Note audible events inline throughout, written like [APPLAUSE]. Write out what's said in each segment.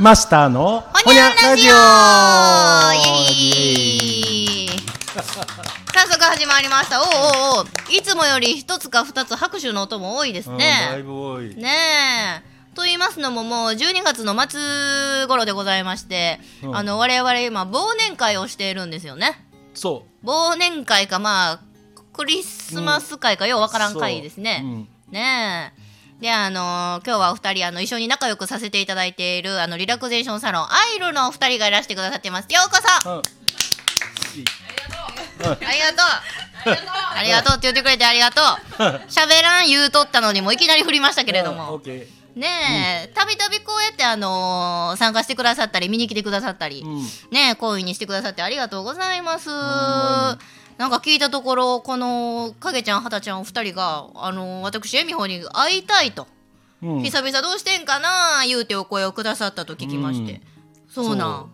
マスターのほにゃラジオ。早速始まりました。おうおうおう。いつもより一つか二つ拍手の音も多いですね。ねえ。と言いますのももう12月の末頃でございまして、うん。あの我々今忘年会をしているんですよね。そ忘年会かまあクリスマス会かようわからん会ですね、うん。ねえ。で、あのー今日はお二人、あの、一緒に仲良くさせていただいている、あの、リラクゼーションサロン、アイルのお二人がいらしてくださってます。ようこそうんありがとうありがとうって言ってくれてありがとう喋らん言うとったのにもういきなり振りましたけれどうんオもッ。ケねえ、たびたびこうやって、あのー参加してくださったり、見に来てくださったりー。、うん。ねえ、好意にしてくださってありがとうございます。んなんか聞いたところ、この影ちゃん、はたちゃんお二人が、あの私、えみほに会いたいと、うん久々どうしてんかな言うてお声をくださったと聞きまして。そうなん。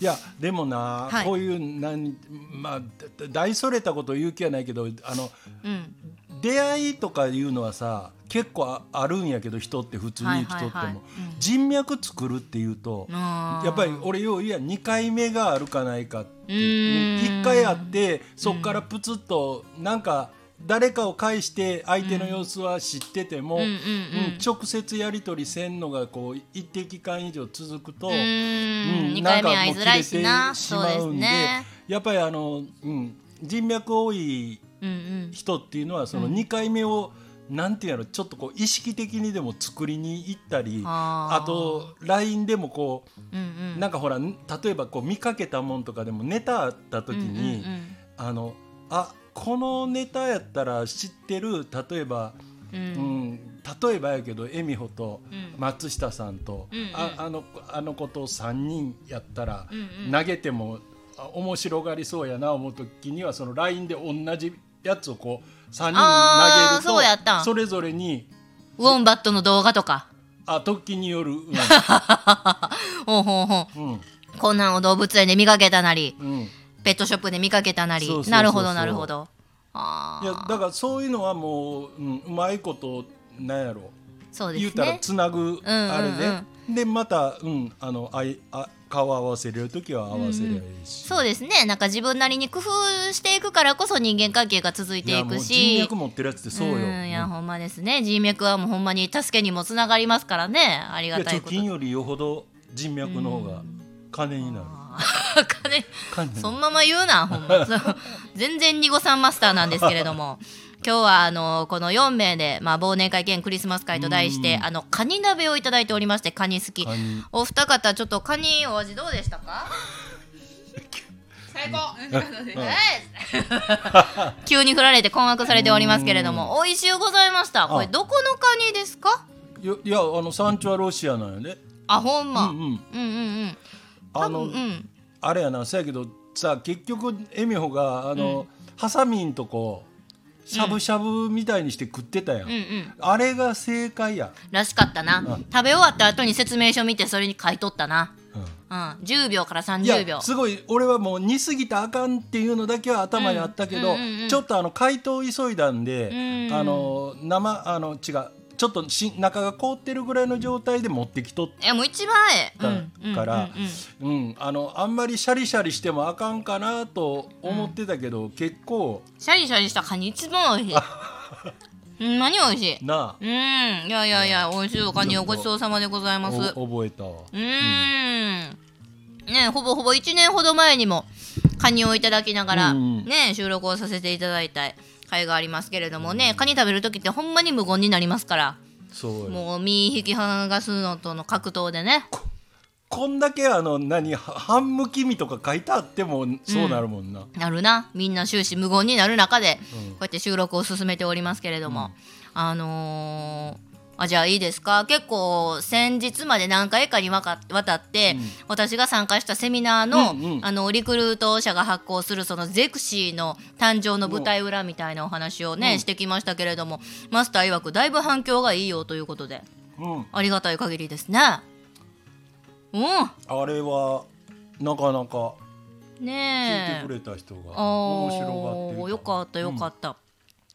いやでもな、はいこういうなんまあだ大それたことを言う気はないけどあのうん。出会いとかいうのはさ結構ああるんやけど人って普通に生きとっても、人脈作るっていうと、やっぱり俺よういや2回目があるかないかってうーん1回あってそっからプツッとなんか誰かを介して相手の様子は知ってても、直接やり取りせんのがこう一定期間以上続くと、うーん。うん2回目会いづらいしなんな。かもう切れてしまうんでね。やっぱりあの、うん、人脈多い。人っていうのはその2回目を、なんていうのちょっとこう意識的にでも作りに行ったりあと LINE でもこう。なんかほら例えばこう見かけたもんとかでもネタあった時に、あのあこのネタやったら知ってる例えば、ううんん、例えばやけど恵美穂とうん。松下さんと、ああのあの子と3人やったら、投げてもあ面白がりそうやな思う時にはその LINE で同じやつをこう3人投げるとそれぞれにウォンバットの動画とか。あ時による、うん。[LAUGHS] ほうほうほう。うん。こんなんを動物園で見かけたなり、うん、ペットショップで見かけたなり。なるほどなるほど。あいやあだからそういうのはもう、うん、うまいことなんやろ。そうです言うたらねつなぐうんうん。あれで、でまた、うん、あのあいあ顔合わせれる時は合わせりゃいいし、そうですね。なんか自分なりに工夫していくからこそ人間関係が続いていくし。脈持ってるやつってそうよ、ん。いやうんほんまですね。人脈はもうほんまに助けにもつながりますからね。ありがたいこと。貯金よりよほど人脈の方が金になる、金。金。そのまま言うなほんま。[LAUGHS] 全然ニゴさんマスターなんですけれども今日はあのこの4名で、まあ、忘年会兼クリスマス会と題してうん。あのカニ鍋をいただいておりましてカニ好き。お二方ちょっとカニお味どうでしたか？最高。[LAUGHS] 急に振られて困惑されておりますけれども美味しゅうございました。これあどこのカニですか？いやあの産地はロシアなんやね。あほんま、うんうんうん。うんうんあの、うん。あれやなそやけどさ結局恵美穂があの、ハサミんとこしゃぶしゃぶみたいにして食ってたやん、うんうん。あれが正解や、らしかったな、うん。食べ終わった後に説明書見てそれに書いとったな。うん。うん。10秒からい30秒。やすごい俺はもう煮すぎたらあかんっていうのだけは頭にあったけど、うんうんうんうん。ちょっとあの解凍急いだんで、うん。あの生あの違うちょっとし中が凍ってるぐらいの状態で持ってきとっいやもう一番ええ、からうんあのあんまりシャリシャリしてもあかんかなと思ってたけど、結構シャリシャリしたカニ一番美味しい。[LAUGHS] ほんまに美味しい？なうんいやいやいや美味しいおカニをごちそうさまでございあます。覚えたわ。ーん。ねほぼほぼ1年ほど前にもカニをいただきながら、うんうんね収録をさせていただいた回がありますけれどもねカニ食べる時ってほんまに無言になりますから。そうよ。もう身引き剥がすのとの格闘でね。こんだけあの何は半むき身とか書いてあってもそうなるもんな。なるな。みんな終始無言になる中で、うん。こうやって収録を進めておりますけれども、あのーあじゃあいいですか？結構先日まで何回かにわかわたって、うん。私が参加したセミナーの,、うんうん。あのリクルート社が発行するそのゼクシーの誕生の舞台裏みたいなお話をね、うん。してきましたけれどもマスター曰くだいぶ反響がいいよということで。うん、ありがたい限りですね。うん。あれはなかなか聞いてくれた人があ面白がってよかったよかった、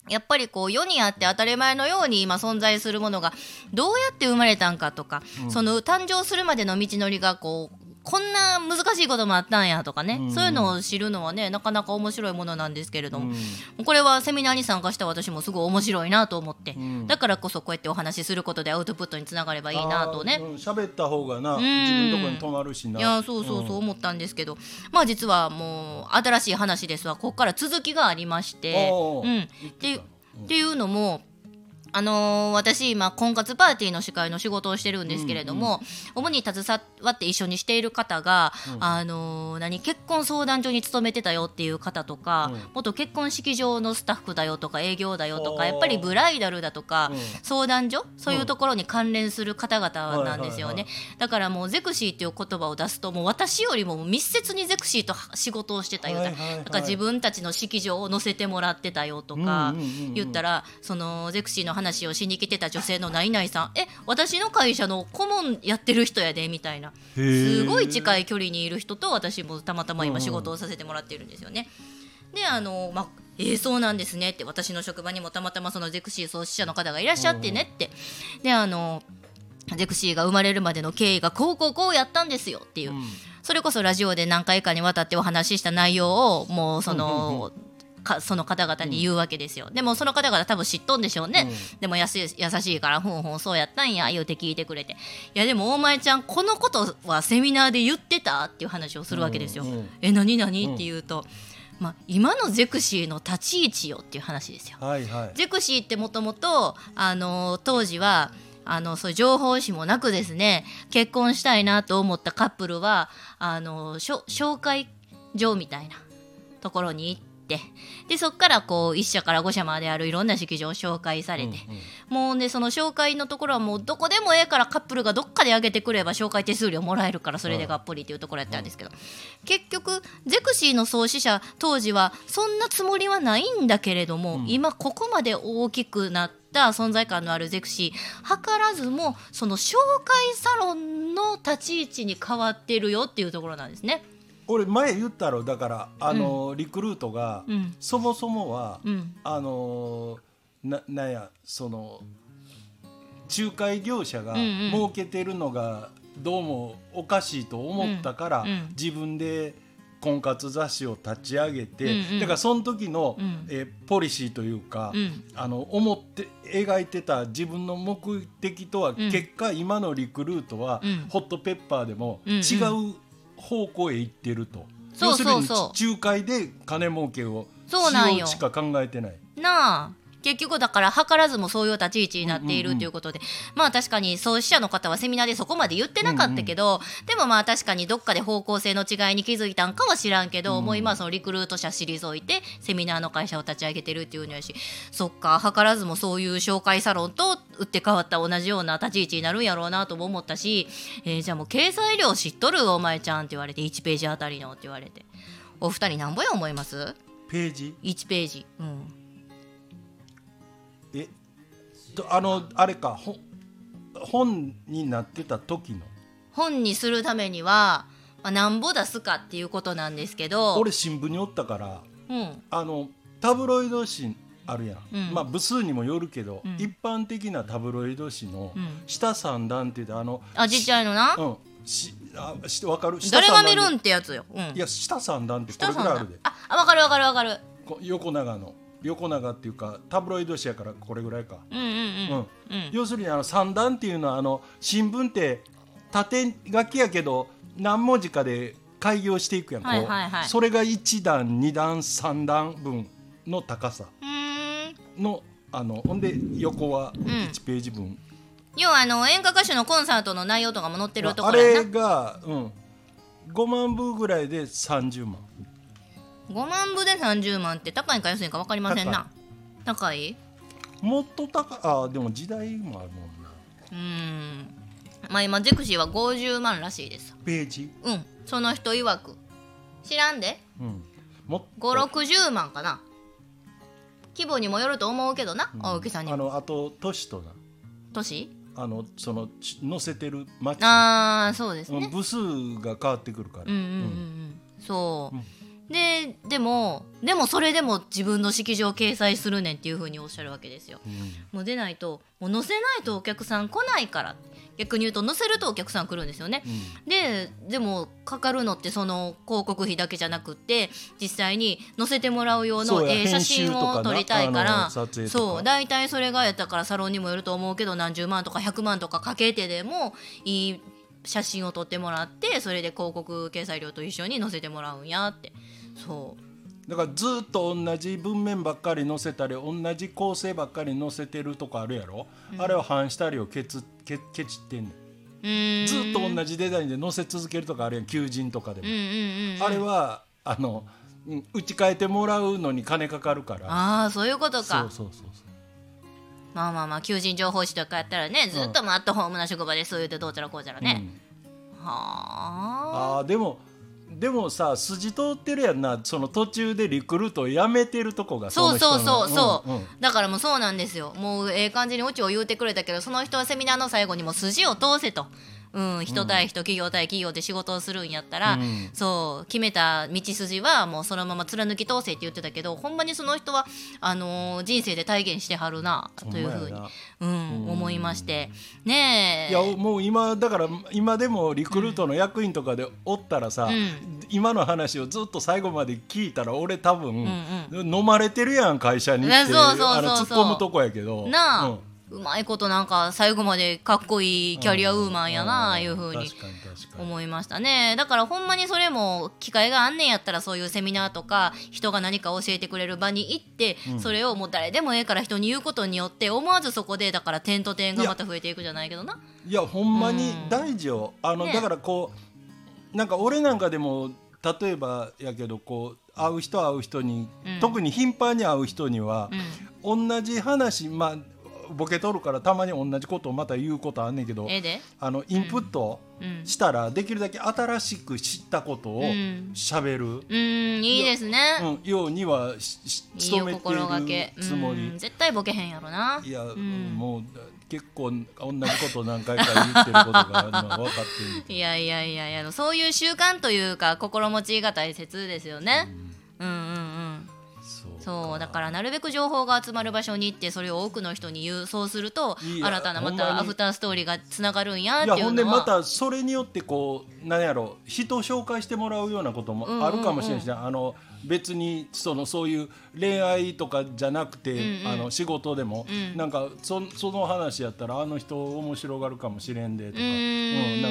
やっぱりこう世にあって当たり前のように今存在するものがどうやって生まれたんかとか、その誕生するまでの道のりがこうこんな難しいこともあったんやとかね、うん。そういうのを知るのはねなかなか面白いものなんですけれども、うん。これはセミナーに参加した私もすごい面白いなと思って、ん。だからこそこうやってお話しすることでアウトプットにつながればいいなとね。喋った方がな、ん。自分のとこに止まるしな。いやそうそうそう思ったんですけど、まあ実はもう新しい話ですわ。ここから続きがありまして、うん、ってっていうのも。あのー私今婚活パーティーの司会の仕事をしてるんですけれども、主に携わって一緒にしている方が、あのー何結婚相談所に勤めてたよっていう方とか、うん。元結婚式場のスタッフだよとか営業だよとかやっぱりブライダルだとか、うん。相談所？そういうところに関連する方々なんですよね、だからもうゼクシーっていう言葉を出すともう私よりも密接にゼクシーと仕事をしてたよ、はいはいはい。なんか自分たちの式場を載せてもらってたよとかうんうんうんうん。言ったらそのゼクシーの話をしに来てた女性のナイナイさん「え私の会社の顧問やってる人やで」みたいな。すごい近いい距離にいる人と私もたまたま今仕事をさせてもらってるんですよね。であのまあえー、そうなんですねって私の職場にもたまたまそのゼクシー創始者の方がいらっしゃってねって。であのゼクシーが生まれるまでの経緯がこうこうこうやったんですよっていう、それこそラジオで何回かにわたってお話しした内容をもうその、かその方々に言うわけですよ、でもその方々多分知っとんでしょうね、でもやす優しいからふんふんそうやったんや言うて聞いてくれて。いやでも大前ちゃんこのことはセミナーで言ってたっていう話をするわけですよ、うんうん。え何何？って言うと、まあ、今のゼクシーの立ち位置よっていう話ですよ。はいはい。ゼクシーってもともとあの当時はあのそういう情報誌もなくですね結婚したいなと思ったカップルはあのしょ紹介所みたいなところに行ってでそこからこう1社から5社まであるいろんな式場を紹介されて、もうねその紹介のところはもうどこでもええからカップルがどっかで上げてくれば紹介手数料もらえるからそれでがっぽりっていうところやったんですけど、結局ゼクシーの創始者当時はそんなつもりはないんだけれども、今ここまで大きくなった存在感のあるゼクシー図らずもその紹介サロンの立ち位置に変わってるよっていうところなんですね。俺前言ったろだからあの、リクルートが、うん。そもそもは、うん。あのななんやその仲介業者がうんうん。儲けてるのがどうもおかしいと思ったから、うん。うん。自分で婚活雑誌を立ち上げて、うんうん。だからその時の、うん。えーポリシーというか、うん。あの思って描いてた自分の目的とは、ん。結果今のリクルートは、うん。ホットペッパーでもうんうん。違う方向へ行ってると。そうそうそう。仲介で金儲けをしそうなんよ。しか考えてない。なあ。結局だから図らずもそういう立ち位置になっているということで、まあ確かに創始者の方はセミナーでそこまで言ってなかったけど、でもまあ確かにどっかで方向性の違いに気づいたんかは知らんけど、もう今はそのリクルート社退いてセミナーの会社を立ち上げてるっていうのやしそっか図らずもそういう紹介サロンと打って変わった同じような立ち位置になるんやろうなとも思ったし、えーじゃあもう掲載料知っとるお前ちゃんって言われて1ページあたりのって言われて。お二人なんぼや思います？ページ ?1 ページ。うん。えとあのあれかほ本になってた時の？本にするためには、まあ、なんぼ出すかっていうことなんですけど。俺新聞におったからうん。あのタブロイド紙あるやん、うん。まあ部数にもよるけど、うん。一般的なタブロイド紙のうん。下三段って言ってあのあちっちゃいのな、うん。しあしわかる？下誰が見るんってやつよ、うん、いや下三段ってこれぐらいあるで。ああ分かる分かる分かる。こ横長の。横長っていうかタブロイド紙やからこれぐらいか、うんうんうん。うん。うん。要するにあの三段っていうのはあの新聞って縦書きやけど何文字かで開業していくやん、はいはいはい。それが1段2段3段分の高さ。うーんのあのほんで横は1ページ分、要はあの演歌歌手のコンサートの内容とかも載ってるとこあろやな。れが、うん、5万部ぐらいで30万。5万部で30万って高いんか安いんか分かりませんな。高い？もっと高あでも時代もあるもんな。うーん。まあ今ゼクシーは50万らしいです。ページ、うん。その人曰く。知らんで。うん、もっと。560万かな規模にもよると思うけどな、大木さんに。もあのあと都市とな。年あのそのち載せてる町ああそうですね。うん部数が変わってくるから、うんうんうんうん。そう、ででもでもそれでも自分の式場掲載するねんっていうふうにおっしゃるわけですよ。もう出ないともう載せないとお客さん来ないから逆に言うと載せるとお客さん来るんですよね。ででもかかるのってその広告費だけじゃなくって実際に載せてもらう用のええ写真を撮りたいからそう大体それがやったからサロンにもよると思うけど何十万とか100万とかかけてでもいい写真を撮ってもらってそれで広告掲載料と一緒に載せてもらうんやって。そう。だからずっと同じ文面ばっかり載せたり同じ構成ばっかり載せてるとこあるやろ、あれは反したりをケツケケチってんねん。ずっと同じデザインで載せ続けるとかあるやん求人とかでも、うんうんうんあれはあのうん打ち替えてもらうのに金かかるから。ああそういうことか。そうそうそうそう。まあまあまあ求人情報誌とかやったらねずっとアットホームな職場でそう言うてどうちゃらこうちゃらね、うん。はあ。でもでもさ筋通ってるやんな。その途中でリクルートをやめてるとこがそうそうそうそう、んん。だからもうそうなんですよ。もうええ感じにオチを言うてくれたけどその人はセミナーの最後にも筋を通せと。うん、人対人、企業対企業で仕事をするんやったら、うん。そう決めた道筋はもうそのまま貫き通せって言ってたけどほんまにその人はあのー人生で体現してはるなというふうにうん、思いまして。ねえ。いやもう今だから今でもリクルートの役員とかでおったらさ、ん。今の話をずっと最後まで聞いたら俺多分、ん飲まれてるやん会社にってねそうそうそうそう。突っ込むとこやけど。なあ、うんうまいことなんか最後までかっこいいキャリアウーマンやな、いうふうに思いましたね。だからほんまにそれも機会があんねんやったらそういうセミナーとか人が何か教えてくれる場に行って、それをもう誰でもええから人に言うことによって思わずそこでだから点と点がまた増えていくじゃないけどな。いやほんまに大事よ、あのね。だからこうなんか俺なんかでも例えばやけどこう会う人会う人に、うん。特に頻繁に会う人には、同じ話まあボケとるからたまに同じことをまた言うことあんねんけどええで。あのインプットうん。したらできるだけ新しく知ったことをんしゃべる、うんいいですね。うんようにはし努めてるつもり。うん。絶対ボケへんやろな。いや、ん。もう結構同じこと何回か言ってることがあるのは分かって [LAUGHS] いやいやいやいやそういう習慣というか心持ちが大切ですよね、うん、うんうんそうだからなるべく情報が集まる場所に行ってそれを多くの人に言うそうすると新たなまたアフターストーリーがつながるんやっていやほんでまたそれによってこう何やろ人を紹介してもらうようなこともあるかもしれな。いし、あの別にそのそういう恋愛とかじゃなくて、うんうん。あの仕事でも、うん。なんかそその話やったらあの人面白がるかもしれんでとか、うーんな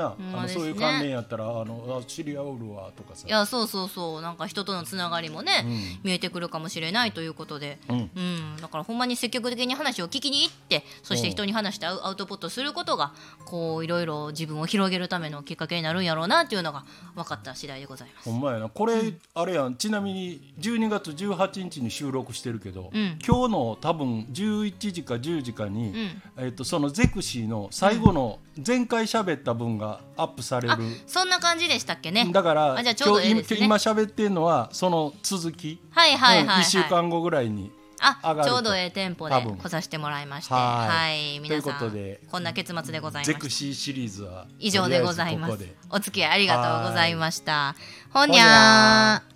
んかな、あのそういう関連やったらあのあ知り合うるわとかさ。いやそうそうそう。なんか人とのつながりもね、うん。見えてくるかもしれないということで、うん。うん、だからほんまに積極的に話を聞きに行ってそしてうん。人に話してアウアウトプットすることがこういろいろ自分を広げるためのきっかけになるんやろうなっていうのが分かった次第でございます。ほんまやな。これ、あれやんちなみに12月18日に収録してるけど、うん。今日の多分11時か10時かに、ん。えっとそのゼクシーの最後の前回喋った分がアップされる、あそんな感じでしたっけね？だからあじゃあちょうど今喋ってるのはその続き、はいはいはい、はい。1週間後ぐらいにあちょうどええテンポで来させてもらいまして。ははいい皆さんということでこんな結末でございまゼした。クシーシリーズは以上でございます。お付き合いありがとうございました。ほほにゃー